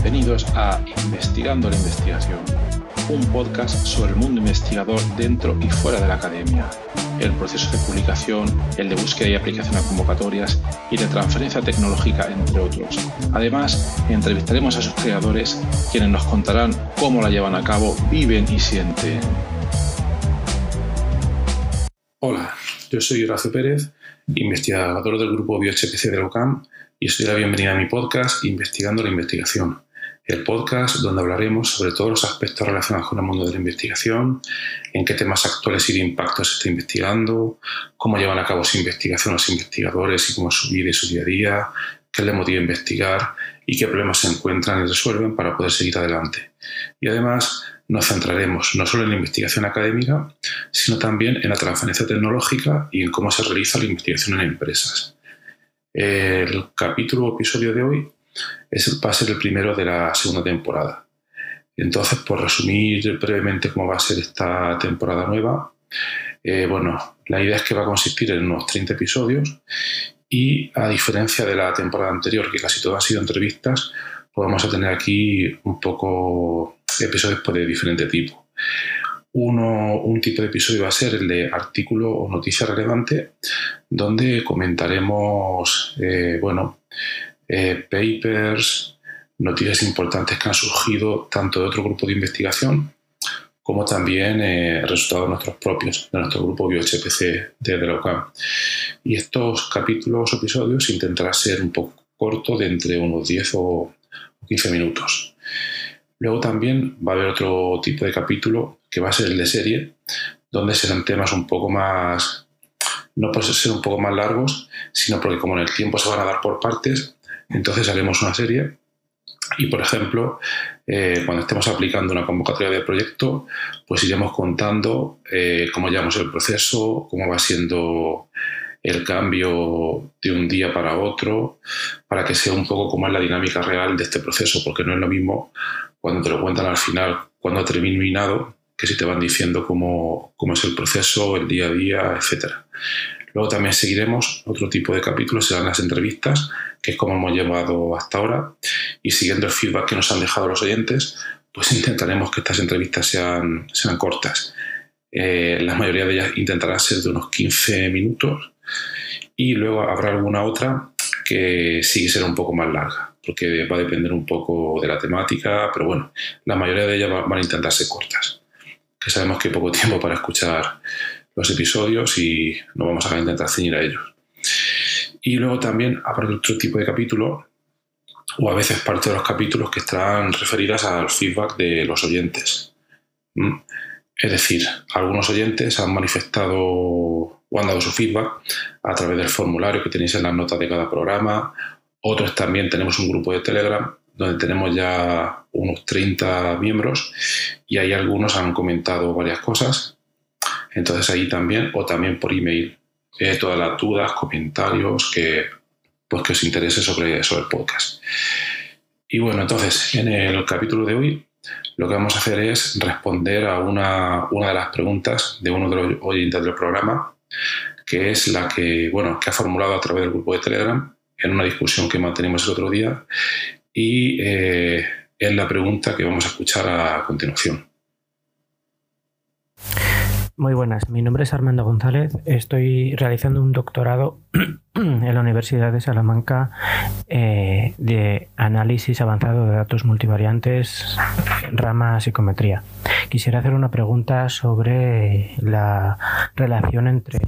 Bienvenidos a Investigando la Investigación, un podcast sobre el mundo investigador dentro y fuera de la academia, el proceso de publicación, el de búsqueda y aplicación a convocatorias y de transferencia tecnológica, entre otros. Además, entrevistaremos a sus creadores, quienes nos contarán cómo la llevan a cabo, viven y sienten. Hola, yo soy Horacio Pérez, investigador del grupo BioHPC de la y os doy la bienvenida a mi podcast Investigando la Investigación, el podcast donde hablaremos sobre todos los aspectos relacionados con el mundo de la investigación, en qué temas actuales y de impacto se está investigando, cómo llevan a cabo su investigación los investigadores y cómo su vida y su día a día, qué les motiva a investigar y qué problemas se encuentran y resuelven para poder seguir adelante. Y además nos centraremos no solo en la investigación académica, sino también en la transferencia tecnológica y en cómo se realiza la investigación en empresas. El capítulo o episodio de hoy es, va a ser el primero de la segunda temporada. Entonces, por resumir brevemente cómo va a ser esta temporada nueva, eh, bueno, la idea es que va a consistir en unos 30 episodios y a diferencia de la temporada anterior, que casi todo han sido entrevistas, pues vamos a tener aquí un poco episodios pues, de diferente tipo. Uno, un tipo de episodio va a ser el de artículo o noticia relevante, donde comentaremos, eh, bueno, eh, papers, noticias importantes que han surgido tanto de otro grupo de investigación como también eh, resultados nuestros propios, de nuestro grupo BioHPC de, de. Y estos capítulos o episodios intentarán ser un poco cortos, de entre unos 10 o 15 minutos. Luego también va a haber otro tipo de capítulo que va a ser el de serie, donde serán temas un poco más, no por ser un poco más largos, sino porque como en el tiempo se van a dar por partes, entonces haremos una serie y, por ejemplo, eh, cuando estemos aplicando una convocatoria de proyecto, pues iremos contando eh, cómo llevamos el proceso, cómo va siendo el cambio de un día para otro, para que sea un poco como es la dinámica real de este proceso, porque no es lo mismo cuando te lo cuentan al final, cuando ha terminado, que si te van diciendo cómo, cómo es el proceso, el día a día, etc. Luego también seguiremos otro tipo de capítulos, serán las entrevistas, que es como hemos llevado hasta ahora, y siguiendo el feedback que nos han dejado los oyentes, pues intentaremos que estas entrevistas sean, sean cortas. Eh, la mayoría de ellas intentará ser de unos 15 minutos y luego habrá alguna otra que sí será un poco más larga, porque va a depender un poco de la temática, pero bueno, la mayoría de ellas van a intentar ser cortas, que sabemos que hay poco tiempo para escuchar los episodios y no vamos a intentar ceñir a ellos. Y luego también habrá otro tipo de capítulo, o a veces parte de los capítulos que estarán referidas al feedback de los oyentes. ¿Mm? Es decir, algunos oyentes han manifestado o han dado su feedback a través del formulario que tenéis en las notas de cada programa. Otros también tenemos un grupo de Telegram donde tenemos ya unos 30 miembros y ahí algunos han comentado varias cosas. Entonces ahí también, o también por email, eh, todas las dudas, comentarios que, pues, que os interese sobre, sobre el podcast. Y bueno, entonces en el capítulo de hoy lo que vamos a hacer es responder a una, de las preguntas de uno de los oyentes del programa, que es la que, bueno, que ha formulado a través del grupo de Telegram en una discusión que mantenimos el otro día y eh, es la pregunta que vamos a escuchar a continuación. Muy buenas, mi nombre es Armando González, estoy realizando un doctorado en la Universidad de Salamanca eh, de análisis avanzado de datos multivariantes, rama psicometría. Quisiera hacer una pregunta sobre la relación entre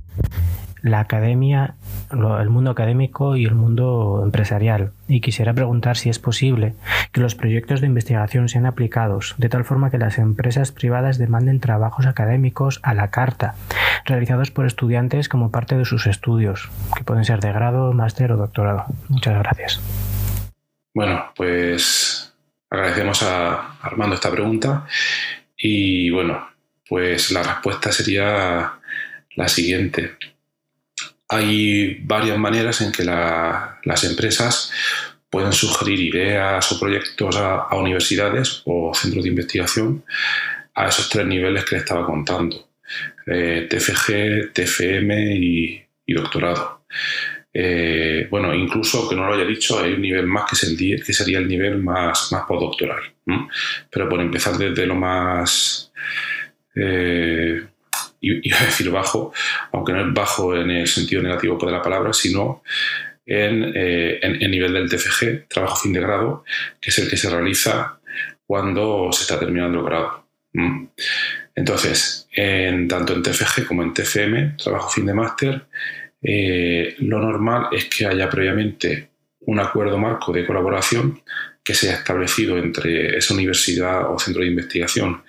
la academia, el mundo académico y el mundo empresarial. Y quisiera preguntar si es posible que los proyectos de investigación sean aplicados de tal forma que las empresas privadas demanden trabajos académicos a la carta, realizados por estudiantes como parte de sus estudios, que pueden ser de grado, máster o doctorado. Muchas gracias. Bueno, pues agradecemos a Armando esta pregunta y bueno, pues la respuesta sería la siguiente hay varias maneras en que las empresas pueden sugerir ideas o proyectos a, universidades o centros de investigación a esos tres niveles que le estaba contando, eh, TFG, TFM y, doctorado. eh, bueno, incluso que no lo haya dicho, hay un nivel más que, es el, que sería el nivel más, más postdoctoral. Pero por empezar desde lo más, eh, iba a decir bajo, aunque no es bajo en el sentido negativo de la palabra, sino en, eh, el nivel del TFG, trabajo fin de grado, que es el que se realiza cuando se está terminando el grado. Entonces, en, tanto en TFG como en TFM, trabajo fin de máster, eh, lo normal es que haya previamente un acuerdo marco de colaboración que se haya establecido entre esa universidad o centro de investigación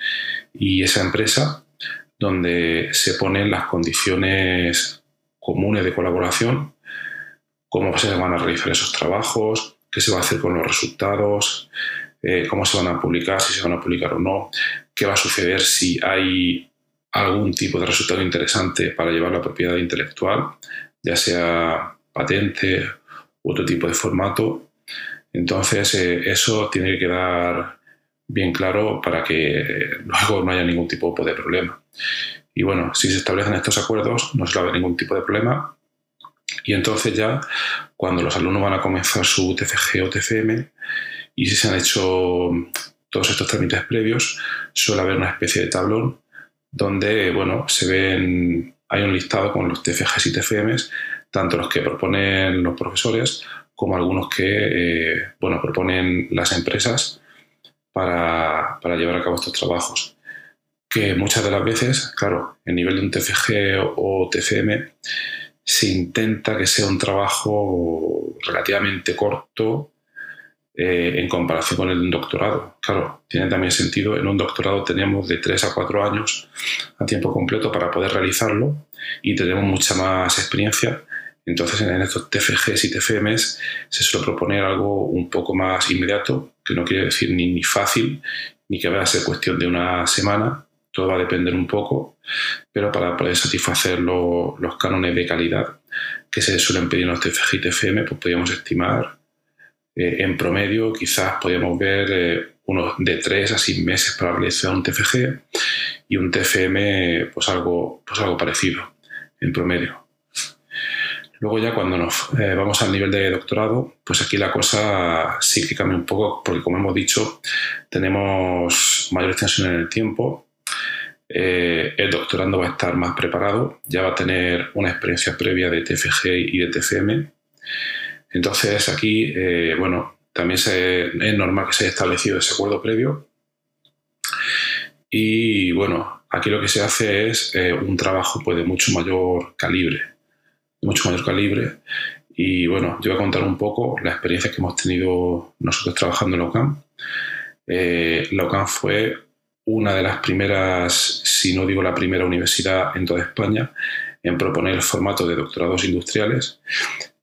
y esa empresa, donde se ponen las condiciones comunes de colaboración, cómo se van a realizar esos trabajos, qué se va a hacer con los resultados, eh, cómo se van a publicar, si se van a publicar o no, qué va a suceder si hay algún tipo de resultado interesante para llevar la propiedad intelectual, ya sea patente u otro tipo de formato. Entonces, eh, eso tiene que quedar bien claro para que luego no haya ningún tipo de problema. Y bueno, si se establecen estos acuerdos, no se va a haber ningún tipo de problema. Y entonces ya, cuando los alumnos van a comenzar su TCG o TCM, y si se han hecho todos estos trámites previos, suele haber una especie de tablón donde bueno, se ven, hay un listado con los TFGs y TFMs, tanto los que proponen los profesores como algunos que eh, bueno, proponen las empresas para, para, llevar a cabo estos trabajos. Que muchas de las veces, claro, en nivel de un TFG o TFM, se intenta que sea un trabajo relativamente corto eh, en comparación con el doctorado. Claro, tiene también sentido, en un doctorado tenemos de 3 a 4 años a tiempo completo para poder realizarlo y tenemos mucha más experiencia. Entonces, en estos TFGs y TFMs se suele proponer algo un poco más inmediato, que no quiere decir ni, ni fácil, ni que vaya a ser cuestión de una semana, todo va a depender un poco, pero para poder satisfacer los cánones de calidad que se suelen pedir en los TFG y TFM, pues podríamos estimar eh, en promedio quizás podríamos ver eh, unos de 3 a 6 meses para realizar un TFG y un TFM pues algo, pues algo parecido en promedio. Luego ya cuando nos eh, vamos al nivel de doctorado, pues aquí la cosa sí que cambia un poco porque como hemos dicho tenemos mayor extensión en el tiempo. el doctorando va a estar más preparado, ya va a tener una experiencia previa de TFG y de TFM entonces aquí, eh, bueno, también es normal que se haya establecido ese acuerdo previo. Y bueno, aquí lo que se hace es eh, un trabajo pues, de mucho mayor calibre, mucho mayor calibre. Y bueno, yo voy a contar un poco la experiencia que hemos tenido nosotros trabajando en OCAM. Eh, la OCAM fue una de las primeras, si no digo la primera universidad en toda España, en proponer el formato de doctorados industriales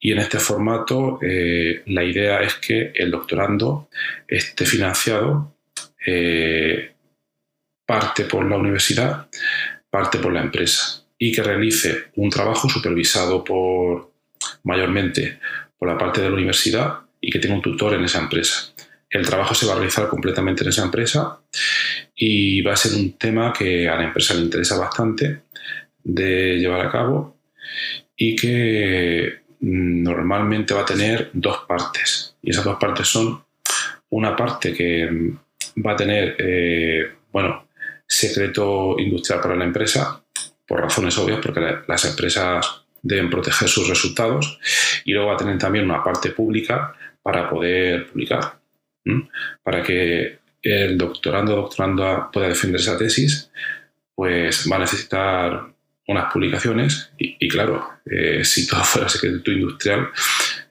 y en este formato eh, la idea es que el doctorando esté financiado eh, parte por la universidad, parte por la empresa y que realice un trabajo supervisado por mayormente por la parte de la universidad y que tenga un tutor en esa empresa. El trabajo se va a realizar completamente en esa empresa y va a ser un tema que a la empresa le interesa bastante de llevar a cabo y que normalmente va a tener dos partes. Y esas dos partes son una parte que va a tener, eh, bueno, secreto industrial para la empresa, por razones obvias, porque las empresas deben proteger sus resultados, y luego va a tener también una parte pública para poder publicar, para que el doctorando o doctorando pueda defender esa tesis, pues va a necesitar unas publicaciones y, claro, eh, si todo fuera secreto industrial,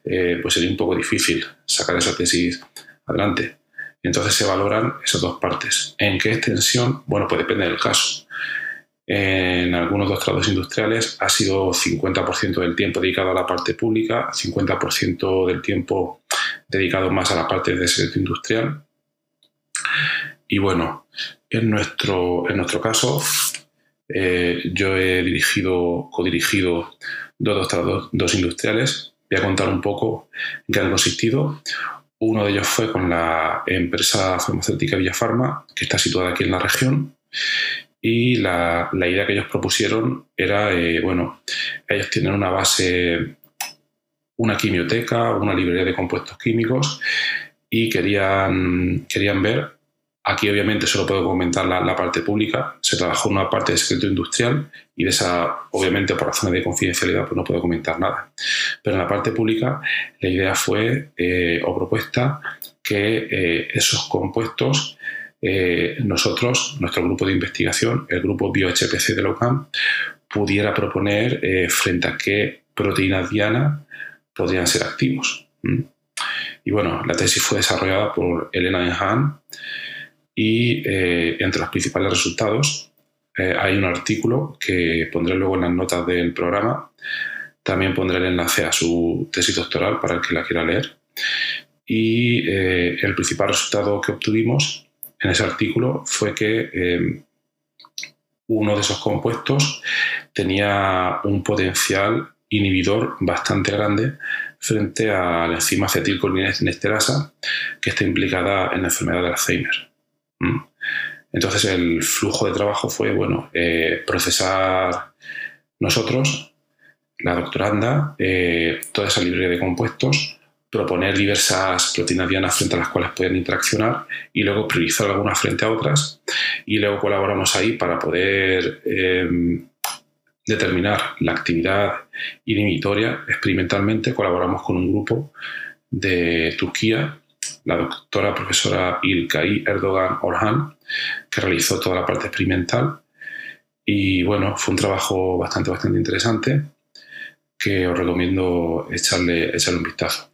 eh, pues sería un poco difícil sacar esa tesis adelante. Entonces se valoran esas dos partes. ¿En qué extensión? Bueno, pues depende del caso. En algunos doctorados industriales ha sido 50% del tiempo dedicado a la parte pública, 50% del tiempo dedicado más a la parte de secreto industrial. Y bueno, en nuestro, en nuestro caso, eh, yo he dirigido, codirigido dos doctorados dos industriales. Voy a contar un poco qué han consistido. Uno de ellos fue con la empresa farmacéutica Villafarma, que está situada aquí en la región. Y la, idea que ellos propusieron era, eh, bueno, ellos tienen una base una quimioteca, una librería de compuestos químicos y querían, querían ver, aquí obviamente solo puedo comentar la, parte pública, se trabajó una parte de secreto industrial y de esa, obviamente por razones de confidencialidad, pues no puedo comentar nada. Pero en la parte pública la idea fue eh, o propuesta que eh, esos compuestos eh, nosotros, nuestro grupo de investigación, el grupo BioHPC de la UCAM, pudiera proponer frente a qué proteínas diana podrían ser activos. Y bueno, la tesis fue desarrollada por Elena Enhan y eh, entre los principales resultados eh, hay un artículo que pondré luego en las notas del programa. También pondré el enlace a su tesis doctoral para el que la quiera leer. Y eh, el principal resultado que obtuvimos en ese artículo fue que uno de esos compuestos tenía un potencial inhibidor bastante grande frente a la enzima acetilcolinesterasa que está implicada en la enfermedad de Alzheimer. ¿Mm? Entonces el flujo de trabajo fue, bueno, eh, procesar nosotros, la doctoranda, eh, toda esa librería de compuestos, proponer diversas proteínas dianas frente a las cuales pueden interaccionar y luego priorizar algunas frente a otras y luego colaboramos ahí para poder eh, determinar la actividad inhibitoria experimentalmente, colaboramos con un grupo de Turquía, la doctora profesora Ilkay Erdogan Orhan, que realizó toda la parte experimental. Y bueno, fue un trabajo bastante, bastante interesante que os recomiendo echarle, echarle un vistazo.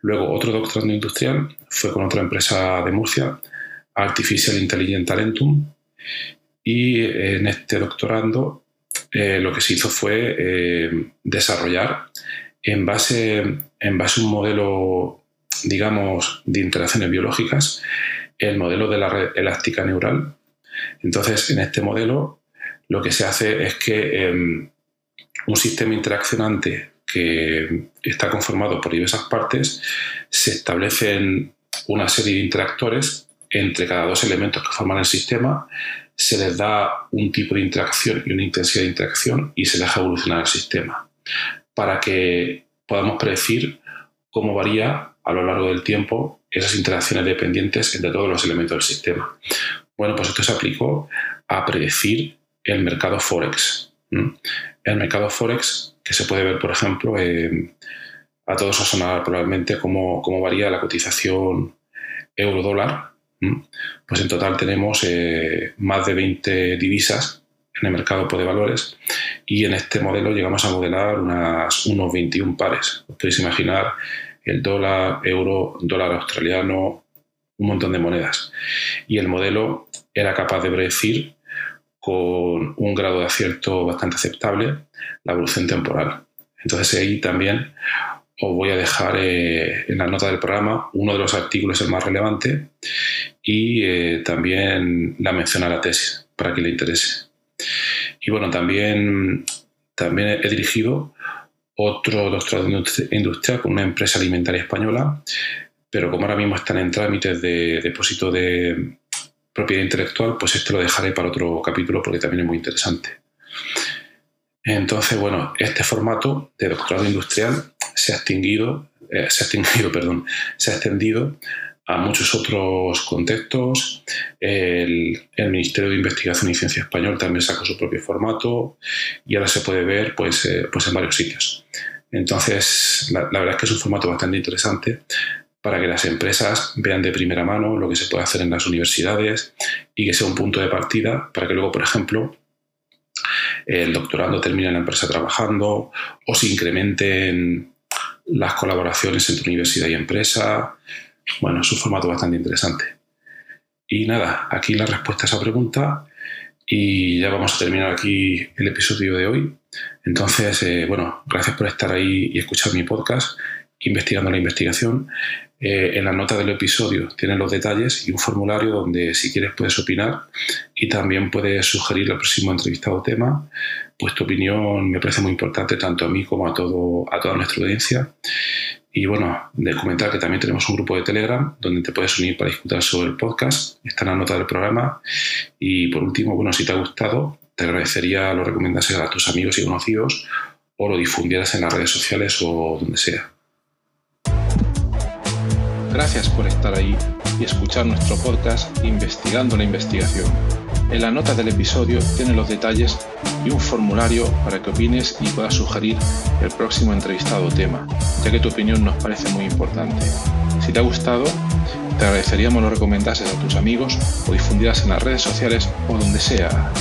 Luego, otro doctorando industrial fue con otra empresa de Murcia, Artificial Intelligent Talentum, y en este doctorando eh, lo que se hizo fue eh, desarrollar en base, en base a un modelo, digamos, de interacciones biológicas, el modelo de la red elástica neural. Entonces, en este modelo, lo que se hace es que em, un sistema interaccionante que está conformado por diversas partes, se establecen una serie de interactores entre cada dos elementos que forman el sistema se les da un tipo de interacción y una intensidad de interacción y se deja evolucionar el sistema para que podamos predecir cómo varía a lo largo del tiempo esas interacciones dependientes entre todos los elementos del sistema. Bueno, pues esto se aplicó a predecir el mercado Forex. El mercado Forex, que se puede ver, por ejemplo, a todos os sonará probablemente cómo, cómo varía la cotización euro-dólar pues en total tenemos eh, más de 20 divisas en el mercado de valores y en este modelo llegamos a modelar unas, unos 21 pares. Os podéis imaginar el dólar, euro, dólar australiano, un montón de monedas. Y el modelo era capaz de predecir con un grado de acierto bastante aceptable la evolución temporal. Entonces ahí también os voy a dejar eh, en la nota del programa uno de los artículos el más relevante y eh, también la mención a la tesis para que le interese. Y bueno, también, también he dirigido otro doctorado industrial con una empresa alimentaria española, pero como ahora mismo están en trámites de depósito de propiedad intelectual, pues este lo dejaré para otro capítulo porque también es muy interesante. Entonces, bueno, este formato de doctorado industrial se ha extinguido, eh, se ha extinguido, perdón, se ha extendido a muchos otros contextos. El, Ministerio de Investigación y Ciencia Español también sacó su propio formato y ahora se puede ver pues, eh, pues en varios sitios. Entonces, la, verdad es que es un formato bastante interesante para que las empresas vean de primera mano lo que se puede hacer en las universidades y que sea un punto de partida para que luego, por ejemplo, el doctorando termine en la empresa trabajando o se incrementen las colaboraciones entre universidad y empresa. Bueno, es un formato bastante interesante. Y nada, aquí la respuesta a esa pregunta y ya vamos a terminar aquí el episodio de hoy. Entonces, eh, bueno, gracias por estar ahí y escuchar mi podcast, investigando la investigación. Eh, en la nota del episodio tienen los detalles y un formulario donde si quieres puedes opinar y también puedes sugerir el próximo entrevistado tema. Pues tu opinión me parece muy importante tanto a mí como a, todo, a toda nuestra audiencia. Y bueno, de comentar que también tenemos un grupo de Telegram donde te puedes unir para discutir sobre el podcast. Está en la nota del programa. Y por último, bueno, si te ha gustado, te agradecería lo recomendases a tus amigos y conocidos o lo difundieras en las redes sociales o donde sea. Gracias por estar ahí y escuchar nuestro podcast Investigando la Investigación. En la nota del episodio tiene los detalles y un formulario para que opines y puedas sugerir el próximo entrevistado o tema, ya que tu opinión nos parece muy importante. Si te ha gustado, te agradeceríamos lo recomendases a tus amigos o difundieras en las redes sociales o donde sea.